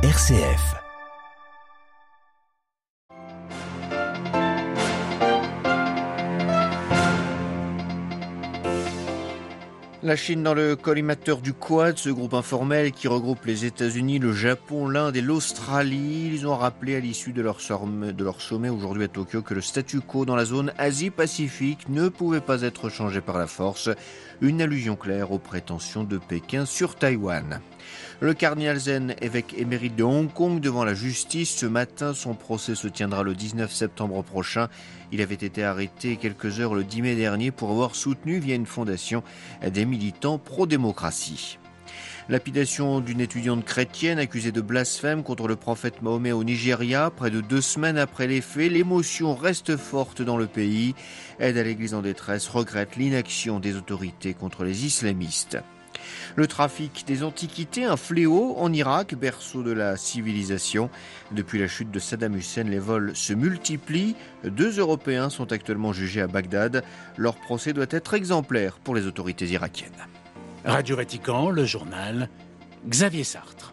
RCF. La Chine dans le collimateur du Quad, ce groupe informel qui regroupe les États-Unis, le Japon, l'Inde et l'Australie. Ils ont rappelé à l'issue de leur, de leur sommet aujourd'hui à Tokyo que le statu quo dans la zone Asie-Pacifique ne pouvait pas être changé par la force. Une allusion claire aux prétentions de Pékin sur Taïwan. Le cardinal Zen, évêque émérite de Hong Kong, devant la justice ce matin. Son procès se tiendra le 19 septembre prochain. Il avait été arrêté quelques heures le 10 mai dernier pour avoir soutenu via une fondation des militants pro-démocratie. Lapidation d'une étudiante chrétienne accusée de blasphème contre le prophète Mahomet au Nigeria. Près de deux semaines après les faits, l'émotion reste forte dans le pays. Aide à l'église en détresse regrette l'inaction des autorités contre les islamistes. Le trafic des antiquités, un fléau en Irak, berceau de la civilisation. Depuis la chute de Saddam Hussein, les vols se multiplient. Deux Européens sont actuellement jugés à Bagdad. Leur procès doit être exemplaire pour les autorités irakiennes. Radio Vatican, le journal, Xavier Sartre.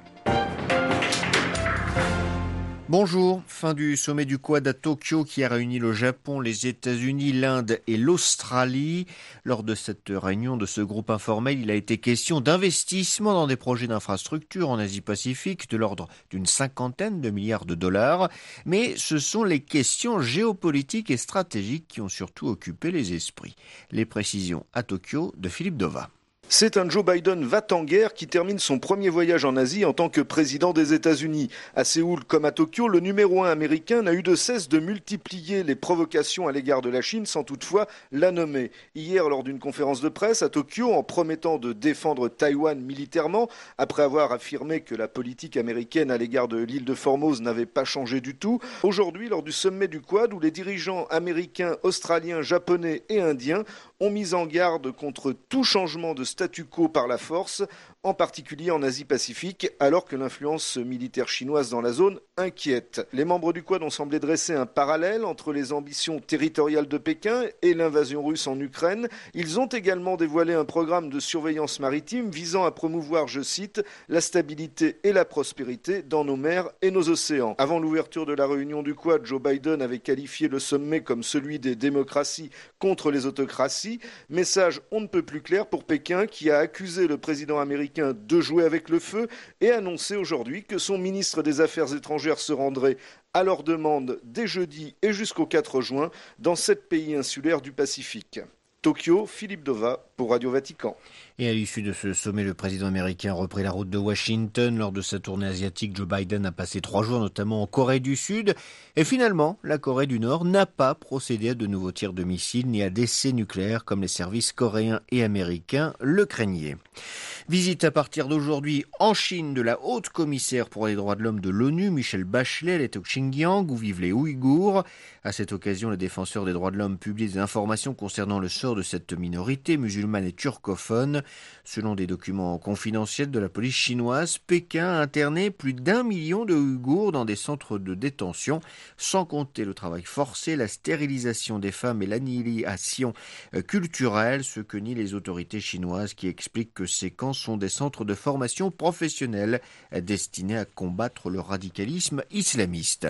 Bonjour, fin du sommet du Quad à Tokyo qui a réuni le Japon, les États-Unis, l'Inde et l'Australie. Lors de cette réunion de ce groupe informel, il a été question d'investissement dans des projets d'infrastructure en Asie-Pacifique de l'ordre d'une cinquantaine de milliards de dollars. Mais ce sont les questions géopolitiques et stratégiques qui ont surtout occupé les esprits. Les précisions à Tokyo de Philippe Dova. C'est un Joe Biden va-t-en-guerre qui termine son premier voyage en Asie en tant que président des États-Unis. À Séoul comme à Tokyo, le numéro un américain n'a eu de cesse de multiplier les provocations à l'égard de la Chine sans toutefois la nommer. Hier, lors d'une conférence de presse à Tokyo, en promettant de défendre Taïwan militairement, après avoir affirmé que la politique américaine à l'égard de l'île de Formose n'avait pas changé du tout, aujourd'hui, lors du sommet du Quad, où les dirigeants américains, australiens, japonais et indiens ont mis en garde contre tout changement de statu quo par la force, en particulier en Asie-Pacifique, alors que l'influence militaire chinoise dans la zone inquiète. Les membres du Quad ont semblé dresser un parallèle entre les ambitions territoriales de Pékin et l'invasion russe en Ukraine. Ils ont également dévoilé un programme de surveillance maritime visant à promouvoir, je cite, la stabilité et la prospérité dans nos mers et nos océans. Avant l'ouverture de la réunion du Quad, Joe Biden avait qualifié le sommet comme celui des démocraties contre les autocraties. Message on ne peut plus clair pour Pékin qui a accusé le président américain de jouer avec le feu et annoncer aujourd'hui que son ministre des Affaires étrangères se rendrait à leur demande dès jeudi et jusqu'au 4 juin dans sept pays insulaires du Pacifique. Tokyo, Philippe Dova pour Radio Vatican. Et à l'issue de ce sommet, le président américain a repris la route de Washington. Lors de sa tournée asiatique, Joe Biden a passé trois jours, notamment en Corée du Sud. Et finalement, la Corée du Nord n'a pas procédé à de nouveaux tirs de missiles ni à d'essais nucléaires comme les services coréens et américains le craignaient. Visite à partir d'aujourd'hui en Chine de la haute commissaire pour les droits de l'homme de l'ONU, Michel Bachelet. Elle est au Xinjiang où vivent les Ouïghours. À cette occasion, les défenseurs des droits de l'homme publient des informations concernant le sort de cette minorité musulmane et turcophone. Selon des documents confidentiels de la police chinoise, Pékin a interné plus d'un million de Ouïghours dans des centres de détention, sans compter le travail forcé, la stérilisation des femmes et l'annihilation culturelle, ce que nient les autorités chinoises qui expliquent que ces camps sont des centres de formation professionnelle destinés à combattre le radicalisme islamiste.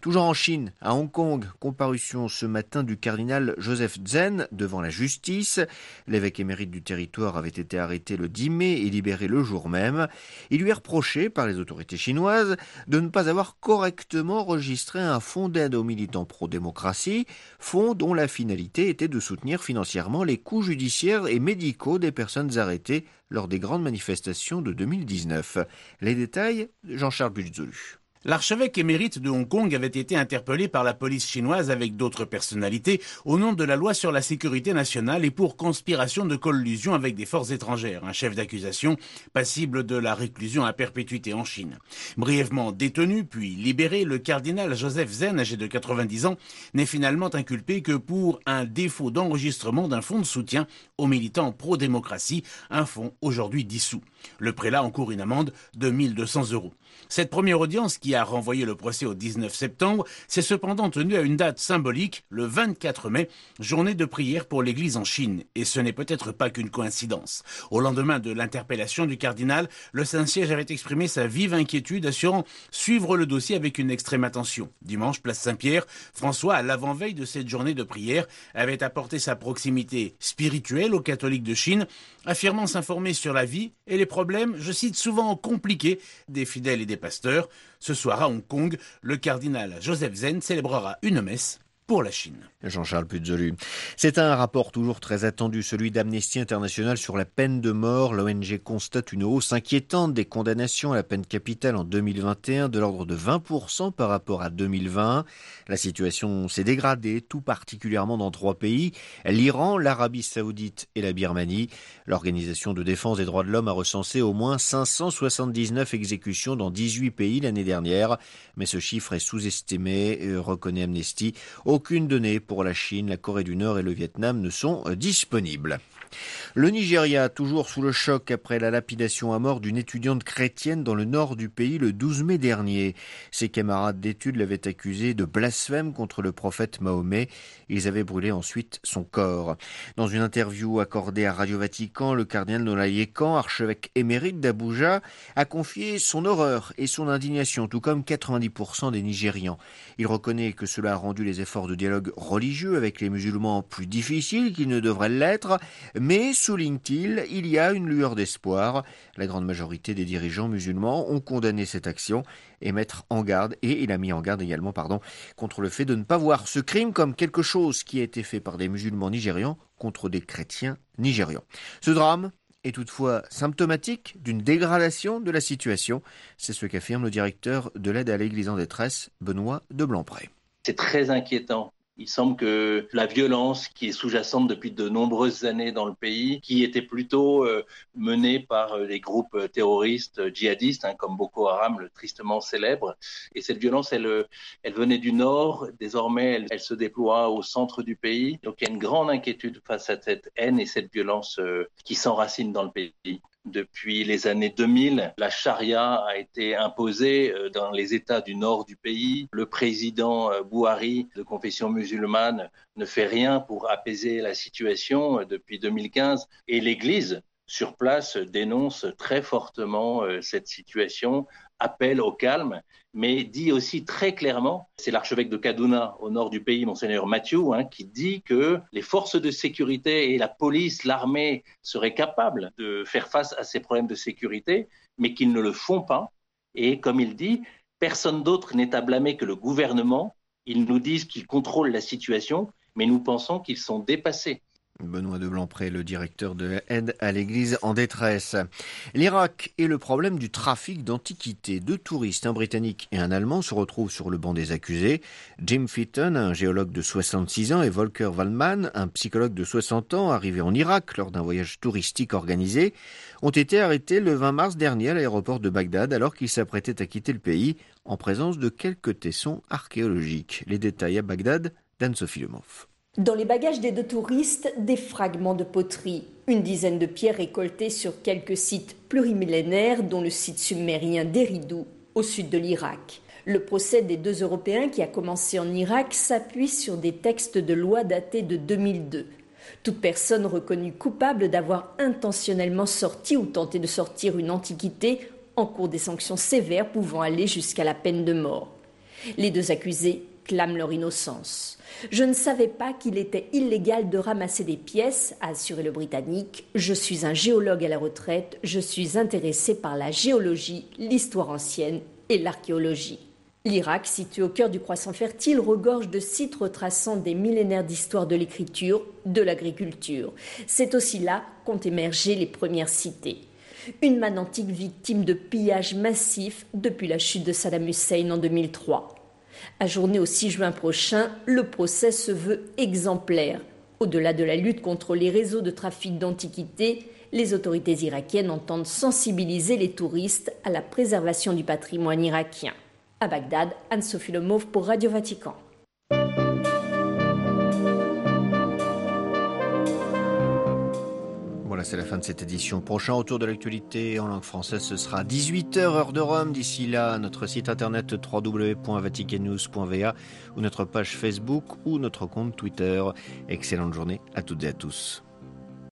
Toujours en Chine, à Hong Kong, comparution ce matin du cardinal Joseph Zen devant la justice. L'évêque émérite du territoire avait été arrêté le 10 mai et libéré le jour même. Il lui est reproché par les autorités chinoises de ne pas avoir correctement enregistré un fonds d'aide aux militants pro-démocratie, fonds dont la finalité était de soutenir financièrement les coûts judiciaires et médicaux des personnes arrêtées lors des grandes manifestations de 2019. Les détails, Jean-Charles Bulzolu. L'archevêque émérite de Hong Kong avait été interpellé par la police chinoise avec d'autres personnalités au nom de la loi sur la sécurité nationale et pour conspiration de collusion avec des forces étrangères, un chef d'accusation passible de la réclusion à perpétuité en Chine. Brièvement détenu puis libéré, le cardinal Joseph Zen, âgé de 90 ans, n'est finalement inculpé que pour un défaut d'enregistrement d'un fonds de soutien aux militants pro-démocratie, un fonds aujourd'hui dissous. Le prélat encourt une amende de 1200 euros. Cette première audience, qui a renvoyé le procès au 19 septembre, s'est cependant tenue à une date symbolique, le 24 mai, journée de prière pour l'Église en Chine. Et ce n'est peut-être pas qu'une coïncidence. Au lendemain de l'interpellation du cardinal, le Saint-Siège avait exprimé sa vive inquiétude, assurant suivre le dossier avec une extrême attention. Dimanche, place Saint-Pierre, François, à l'avant-veille de cette journée de prière, avait apporté sa proximité spirituelle aux catholiques de Chine, affirmant s'informer sur la vie et les je cite souvent compliqués, des fidèles et des pasteurs. Ce soir à Hong Kong, le cardinal Joseph Zen célébrera une messe pour la Chine. Jean-Charles Puzolu. C'est un rapport toujours très attendu, celui d'Amnesty International sur la peine de mort. L'ONG constate une hausse inquiétante des condamnations à la peine capitale en 2021 de l'ordre de 20% par rapport à 2020. La situation s'est dégradée, tout particulièrement dans trois pays, l'Iran, l'Arabie saoudite et la Birmanie. L'Organisation de défense des droits de l'homme a recensé au moins 579 exécutions dans 18 pays l'année dernière, mais ce chiffre est sous-estimé, euh, reconnaît Amnesty. Aucune donnée pour la Chine, la Corée du Nord et le Vietnam ne sont euh, disponibles. Le Nigeria, toujours sous le choc après la lapidation à mort d'une étudiante chrétienne dans le nord du pays le 12 mai dernier. Ses camarades d'études l'avaient accusé de blasphème contre le prophète Mahomet. Ils avaient brûlé ensuite son corps. Dans une interview accordée à Radio Vatican, le cardinal Nolayekan, archevêque émérite d'Abuja, a confié son horreur et son indignation, tout comme 90% des Nigérians. Il reconnaît que cela a rendu les efforts de dialogue religieux avec les musulmans plus difficiles qu'ils ne devraient l'être, mais, souligne-t-il, il y a une lueur d'espoir. La grande majorité des dirigeants musulmans ont condamné cette action et mettre en garde, et il a mis en garde également, pardon, contre le fait de ne pas voir ce crime comme quelque chose qui a été fait par des musulmans nigérians contre des chrétiens nigérians. Ce drame est toutefois symptomatique d'une dégradation de la situation. C'est ce qu'affirme le directeur de l'aide à l'Église en détresse, Benoît de Blancpré. C'est très inquiétant il semble que la violence qui est sous-jacente depuis de nombreuses années dans le pays, qui était plutôt euh, menée par euh, les groupes terroristes djihadistes, hein, comme Boko Haram, le tristement célèbre, et cette violence, elle, elle venait du nord, désormais elle, se déploie au centre du pays. Donc il y a une grande inquiétude face à cette haine et cette violence euh, qui s'enracine dans le pays. Depuis les années 2000, la charia a été imposée euh, dans les États du nord du pays. Le président euh, Bouhari, de confession musulmane, ne fait rien pour apaiser la situation euh, depuis 2015. Et l'Église, sur place, dénonce très fortement cette situation appelle au calme, mais dit aussi très clairement, c'est l'archevêque de Kaduna au nord du pays, monseigneur Mathieu, hein, qui dit que les forces de sécurité et la police, l'armée seraient capables de faire face à ces problèmes de sécurité, mais qu'ils ne le font pas. Et comme il dit, personne d'autre n'est à blâmer que le gouvernement. Ils nous disent qu'ils contrôlent la situation, mais nous pensons qu'ils sont dépassés. Benoît de Blancpré, le directeur de l'aide à l'Église en détresse. L'Irak et le problème du trafic d'antiquités. Deux touristes, un Britannique et un Allemand, se retrouvent sur le banc des accusés. Jim Fitton, un géologue de 66 ans, et Volker Waldman, un psychologue de 60 ans, arrivé en Irak lors d'un voyage touristique organisé, ont été arrêtés le 20 mars dernier à l'aéroport de Bagdad alors qu'ils s'apprêtaient à quitter le pays en présence de quelques tessons archéologiques. Les détails à Bagdad d'Anne-Sophie Lemov. Dans les bagages des deux touristes, des fragments de poterie, une dizaine de pierres récoltées sur quelques sites plurimillénaires, dont le site submérien d'Eridou, au sud de l'Irak. Le procès des deux Européens qui a commencé en Irak s'appuie sur des textes de loi datés de 2002. Toute personne reconnue coupable d'avoir intentionnellement sorti ou tenté de sortir une antiquité encourt des sanctions sévères pouvant aller jusqu'à la peine de mort. Les deux accusés clament leur innocence. Je ne savais pas qu'il était illégal de ramasser des pièces, a assuré le Britannique. Je suis un géologue à la retraite, je suis intéressé par la géologie, l'histoire ancienne et l'archéologie. L'Irak, situé au cœur du croissant fertile, regorge de sites retraçant des millénaires d'histoire de l'écriture, de l'agriculture. C'est aussi là qu'ont émergé les premières cités. Une manne antique victime de pillages massifs depuis la chute de Saddam Hussein en 2003. Ajourné au 6 juin prochain, le procès se veut exemplaire. Au-delà de la lutte contre les réseaux de trafic d'antiquités, les autorités irakiennes entendent sensibiliser les touristes à la préservation du patrimoine irakien. À Bagdad, Anne-Sophie Lemauve pour Radio Vatican. C'est la fin de cette édition. Prochain retour de l'actualité en langue française, ce sera 18h heure de Rome. D'ici là, notre site internet www.vaticannews.va ou notre page Facebook ou notre compte Twitter. Excellente journée à toutes et à tous.